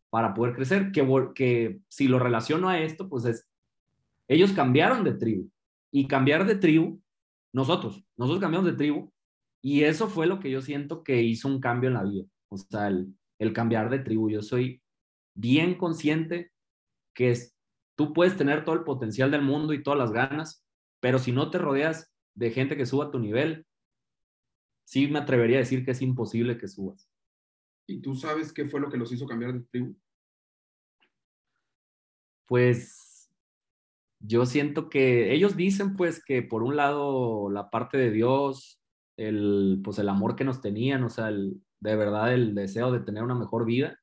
C: para poder crecer. Que, que si lo relaciono a esto, pues es, ellos cambiaron de tribu y cambiar de tribu nosotros, nosotros cambiamos de tribu y eso fue lo que yo siento que hizo un cambio en la vida. O sea, el, cambiar de tribu. Yo soy bien consciente que es, tú puedes tener todo el potencial del mundo y todas las ganas, pero si no te rodeas de gente que suba a tu nivel, sí me atrevería a decir que es imposible que subas.
A: ¿Y tú sabes qué fue lo que los hizo cambiar de tribu?
C: Pues yo siento que ellos dicen pues que por un lado la parte de Dios, el, pues el amor que nos tenían, o sea, el, de verdad el deseo de tener una mejor vida.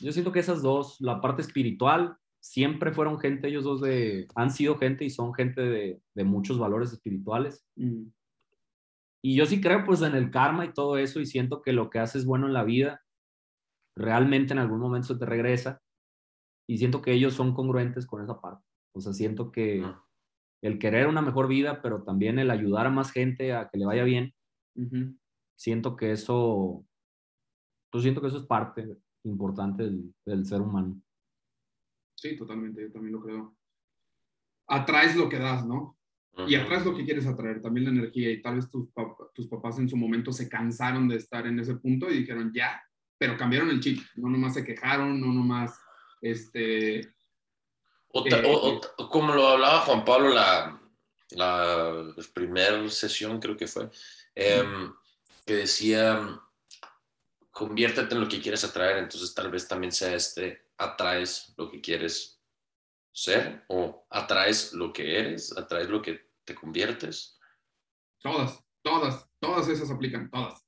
C: Yo siento que esas dos, la parte espiritual, siempre fueron gente, ellos dos de, han sido gente y son gente de, de muchos valores espirituales. Mm. Y yo sí creo pues en el karma y todo eso y siento que lo que haces bueno en la vida, realmente en algún momento se te regresa y siento que ellos son congruentes con esa parte. O sea, siento que el querer una mejor vida, pero también el ayudar a más gente a que le vaya bien, siento que eso, pues siento que eso es parte importante del, ser humano.
A: Sí, totalmente, yo también lo creo. Atraes lo que das, ¿no? Y atraes lo que quieres atraer, también la energía. Y tal vez tus, tus papás en su momento se cansaron de estar en ese punto y dijeron ya, pero cambiaron el chip. No nomás se quejaron, no nomás este,
B: o, eh, como lo hablaba Juan Pablo la, la primera sesión, creo que fue, em, que decía, conviértete en lo que quieres atraer, entonces tal vez también sea este, atraes lo que quieres ser o atraes lo que eres, atraes lo que te conviertes.
A: Todas, todas, todas esas aplican, todas.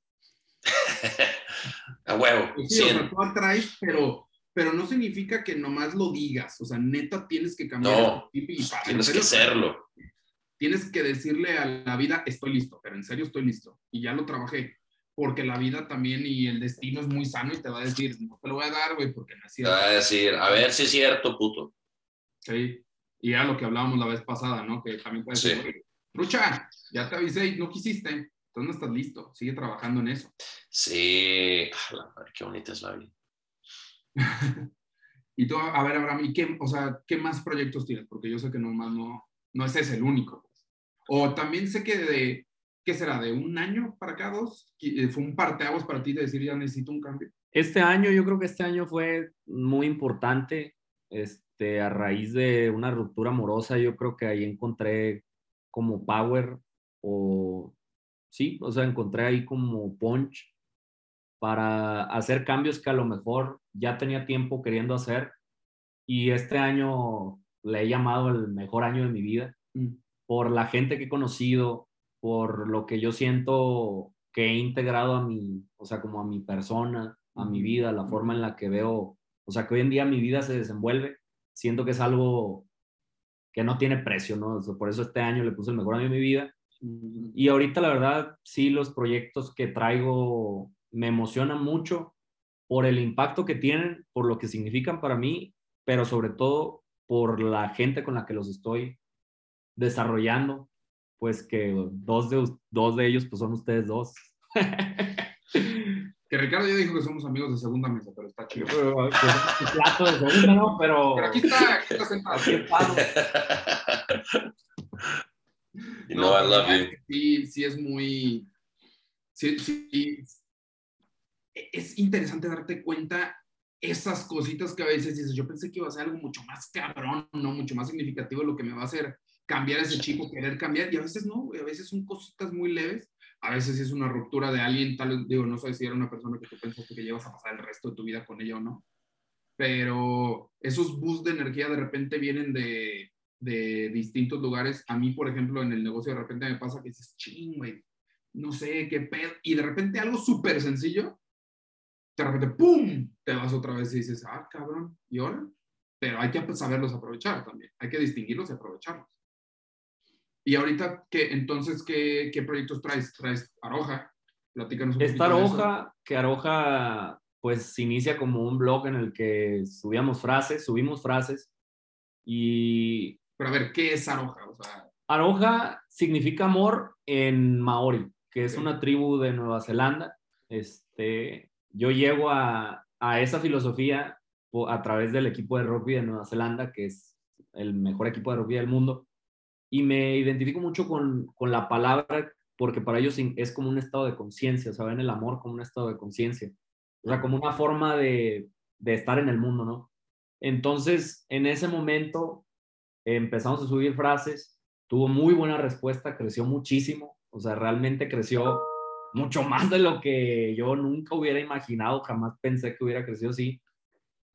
B: A huevo.
A: Pues sí, o sea, tú atraes, pero pero no significa que nomás lo digas, o sea, neta tienes que cambiar.
B: No, tienes que hacerlo.
A: tienes que decirle a la vida, estoy listo, pero en serio estoy listo. Y ya lo trabajé. Porque la vida también y el destino es muy sano y te va a decir, no te lo voy a dar, güey, porque nací.
B: Te va a decir, a ver si es cierto, puto.
A: Sí. Y era lo que hablábamos la vez pasada, ¿no? Que también puede
B: Sí.
A: decir, Trucha, ya te avisé y no quisiste. Entonces no estás listo. Sigue trabajando en eso.
B: Sí, a la madre, qué bonita es la vida.
A: Y tú, a ver, Abraham, ¿y qué, o sea, qué más proyectos tienes? Porque yo sé que nomás no, no ese es el único. pues. O también sé que de, ¿qué será? ¿De un año para acá, dos? Eh, ¿Fue un parteaguas para ti de decir ya necesito un cambio?
C: Este año, yo creo que este año fue muy importante. Este, a raíz de una ruptura amorosa, yo creo que ahí encontré como power o sí, o sea, encontré ahí como punch para hacer cambios que a lo mejor ya tenía tiempo queriendo hacer. Y este año le he llamado el mejor año de mi vida
A: Mm.
C: por la gente que he conocido, por lo que yo siento que he integrado a mi, o sea, como a mi persona, a mi
A: Ujú.
C: vida, la forma en la que veo, o sea, que hoy en día mi vida se desenvuelve, siento que es algo que no tiene precio, ¿no? Por eso este año le puse el mejor año de mi vida. Y ahorita, la verdad, sí, los proyectos que traigo me emocionan mucho por el impacto que tienen, por lo que significan para mí, pero sobre todo por la gente con la que los estoy desarrollando, pues que dos de, dos de ellos pues son ustedes dos.
A: Que Ricardo ya dijo que somos amigos de segunda mesa, pero está chido.
C: Pero, pues, es un plato de segunda, ¿no? Pero,
A: Pero aquí está, aquí está sentado.
B: You know I love you.
A: Sí, sí es muy... Sí, sí, es interesante darte cuenta esas cositas que a veces dices, yo pensé que iba a ser algo mucho más cabrón, no mucho más significativo, lo que me va a hacer cambiar ese chico, querer cambiar, y a veces no, güey, a veces son cositas muy leves, a veces es una ruptura de alguien, tal digo, no sé si era una persona que tú pensaste que llevas a pasar el resto de tu vida con ella o no, pero esos boosts de energía de repente vienen de, de distintos lugares. A mí, por ejemplo, en el negocio de repente me pasa que dices, ching, güey, no sé qué pedo, y de repente algo súper sencillo, de repente, ¡pum!, te vas otra vez y dices, ah, cabrón, ¿y ahora? Pero hay que saberlos aprovechar también, hay que distinguirlos y aprovecharlos. Y ahorita, ¿qué, entonces, ¿qué, qué proyectos traes? ¿Traes Aroja? Platícanos un
C: Esta. Aroja, que Aroja pues se inicia como un blog en el que subíamos frases, subimos frases y
A: Pero a ver, ¿qué es Aroja? O sea,
C: Aroja significa amor en maori, que es una tribu de Nueva Zelanda. Este, yo llego a, a esa filosofía a través del equipo de rugby de Nueva Zelanda, que es el mejor equipo de rugby del mundo, y me identifico mucho con, con la palabra porque para ellos es como un estado de conciencia, o ven el amor como un estado de conciencia, o sea, como una forma de, de estar en el mundo, ¿no? Entonces, en ese momento empezamos a subir frases, tuvo muy buena respuesta, creció muchísimo, o sea, realmente creció mucho más de lo que yo nunca hubiera imaginado, jamás pensé que hubiera crecido así.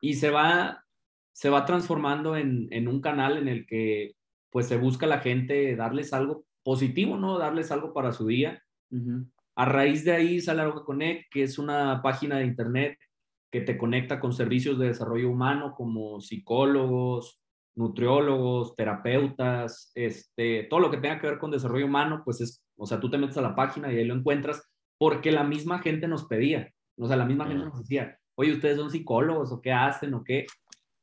C: Y se va, se va transformando en, en un canal en el que pues se busca a la gente darles algo positivo, ¿no? Darles algo para su día. A raíz de ahí sale Aroja Connect, que es una página de internet que te conecta con servicios de desarrollo humano como psicólogos, nutriólogos, terapeutas, este, todo lo que tenga que ver con desarrollo humano, pues es, o sea, tú te metes a la página y ahí lo encuentras, porque la misma gente nos pedía, o sea, la misma gente nos decía, oye, ¿ustedes son psicólogos o qué hacen o qué?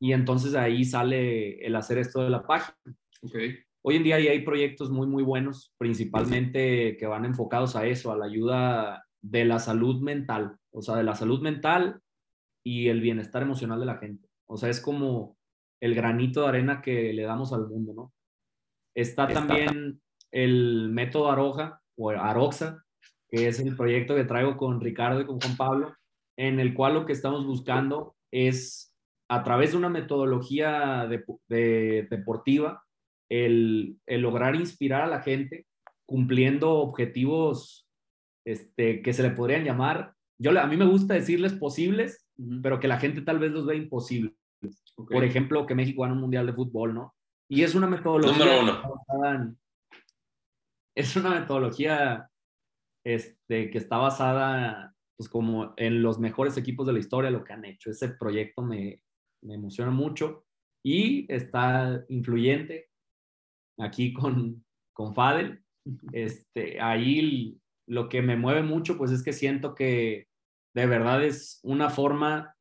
C: Y entonces ahí sale el hacer esto de la página.
A: Ok.
C: Hoy en día ya hay proyectos muy, muy buenos, principalmente que van enfocados a eso, a la ayuda de la salud mental, o sea, de la salud mental y el bienestar emocional de la gente. O sea, es como el granito de arena que le damos al mundo, ¿no? Está también el método Aroja o Aroxa, que es el proyecto que traigo con Ricardo y con Juan Pablo, en el cual lo que estamos buscando es, a través de una metodología de- de- deportiva, el, el lograr inspirar a la gente cumpliendo objetivos este, que se le podrían llamar, yo, a mí me gusta decirles posibles, pero que la gente tal vez los ve imposibles. Por ejemplo, que México gane un mundial de fútbol, ¿no? Y es una metodología.
B: Número uno.
C: basada en- es una metodología este, que está basada, pues, como en los mejores equipos de la historia, lo que han hecho. Ese proyecto me, me emociona mucho y está influyente aquí con, con Fadel. Este, ahí lo que me mueve mucho, pues es que siento que de verdad es una forma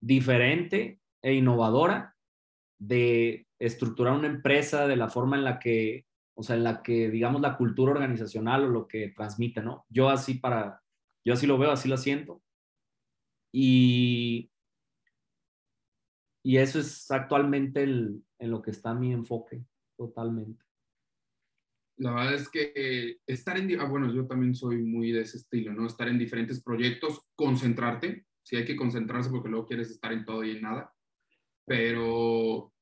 C: diferente e innovadora de estructurar una empresa de la forma en la que, o sea, en la que, digamos, la cultura organizacional o lo que transmite, ¿no? Yo así para, yo así lo veo, así lo siento. Y, y eso es actualmente el, en lo que está mi enfoque, totalmente.
A: La verdad es que estar en, ah, bueno, yo también soy muy de ese estilo, ¿no? Estar en diferentes proyectos, concentrarte, si hay que concentrarse porque luego quieres estar en todo y en nada, pero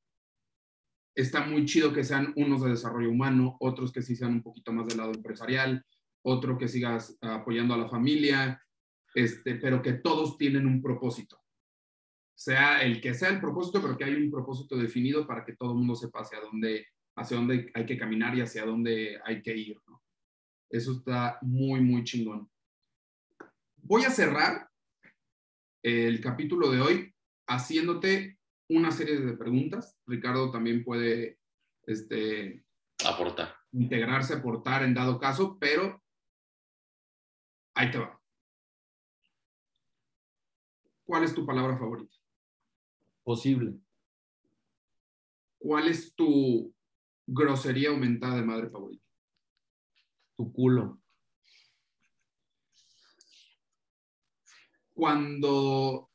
A: está muy chido que sean unos de desarrollo humano, otros que sí sean un poquito más del lado empresarial, otro que sigas apoyando a la familia, este, pero que todos tienen un propósito. Sea el que sea el propósito, pero que hay un propósito definido para que todo el mundo sepa hacia dónde, hacia dónde hay que caminar y hacia dónde hay que ir. ¿no? Eso está muy, muy chingón. Voy a cerrar el capítulo de hoy haciéndote una serie de preguntas. Ricardo también puede este,
B: aportar.
A: Integrarse, aportar en dado caso, pero ahí te va. ¿Cuál es tu palabra favorita?
C: Posible.
A: ¿Cuál es tu grosería aumentada de madre favorita?
C: Tu culo.
A: Cuando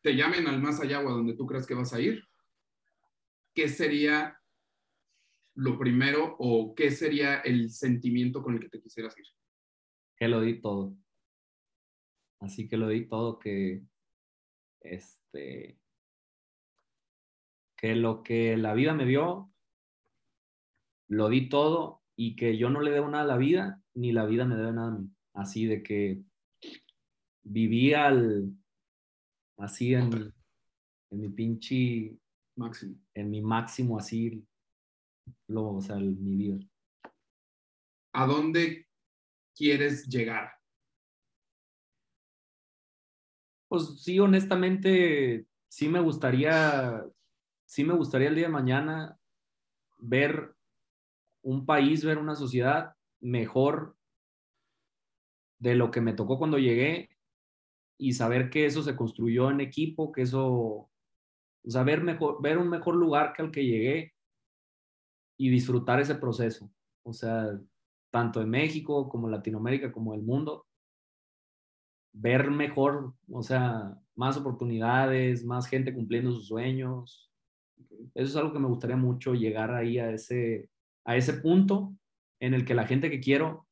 A: te llamen al más allá o a donde tú crees que vas a ir, ¿qué sería lo primero o qué sería el sentimiento con el que te quisieras ir?
C: Que lo di todo. Así que lo di todo que este que lo que la vida me dio lo di todo y que yo no le debo nada a la vida, ni la vida me debe nada a mí. Así de que viví al, así en, en mi pinche
A: máximo.
C: En mi máximo, así, lo, o sea, mi vida.
A: ¿A dónde quieres llegar?
C: Pues sí, honestamente, sí me gustaría, sí me gustaría el día de mañana ver un país, ver una sociedad mejor de lo que me tocó cuando llegué y saber que eso se construyó en equipo, que eso, o sea, ver, mejor, ver un mejor lugar que al que llegué y disfrutar ese proceso. O sea, tanto en México como Latinoamérica como el mundo, ver mejor, o sea, más oportunidades, más gente cumpliendo sus sueños. Eso es algo que me gustaría mucho llegar ahí a ese, a ese punto en el que la gente que quiero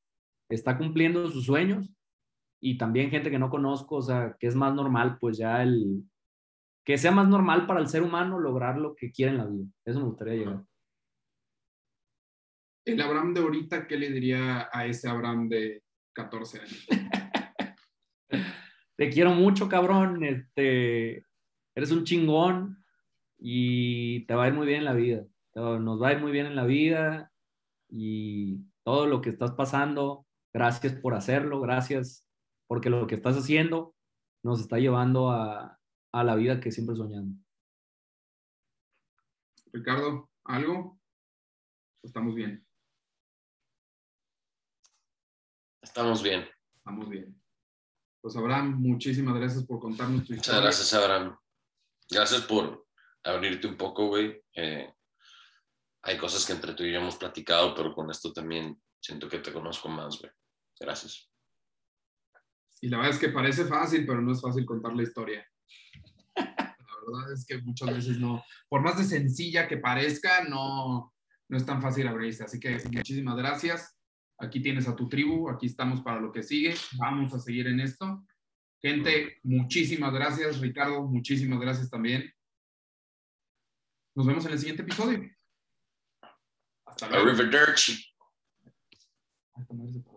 C: está cumpliendo sus sueños y también gente que no conozco, o sea, que es más normal, pues ya el, que sea más normal para el ser humano lograr lo que quiere en la vida. Eso me gustaría llegar.
A: El Abraham de ahorita, ¿qué le diría a ese Abraham de 14 años?
C: Te quiero mucho, cabrón. Este, eres un chingón y te va a ir muy bien en la vida nos va a ir muy bien en la vida y todo lo que estás pasando, gracias por hacerlo, gracias porque lo que estás haciendo nos está llevando a, a la vida que siempre soñando.
A: Ricardo, ¿algo? Estamos bien.
B: Estamos bien.
A: Estamos bien. Pues Abraham, muchísimas gracias por contarnos tu
B: historia. Muchas gracias, Abraham. Gracias por abrirte un poco, güey. Eh, hay cosas que entre tú y yo hemos platicado, pero con esto también siento que te conozco más, güey. Gracias.
A: Y la verdad es que parece fácil, pero no es fácil contar la historia. La verdad es que muchas veces no, por más de sencilla que parezca, no, no es tan fácil abrirse. Así que muchísimas gracias. Aquí tienes a tu tribu, aquí estamos para lo que sigue. Vamos a seguir en esto. Gente, muchísimas gracias. Ricardo, muchísimas gracias también. Nos vemos en el siguiente episodio. Hasta luego.
B: Arrivederci. Hasta luego.